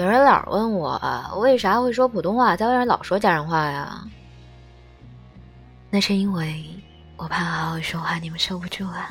有人老问我为啥会说普通话，在外面老说家乡话呀？那是因为我怕好好说话你们受不住啊。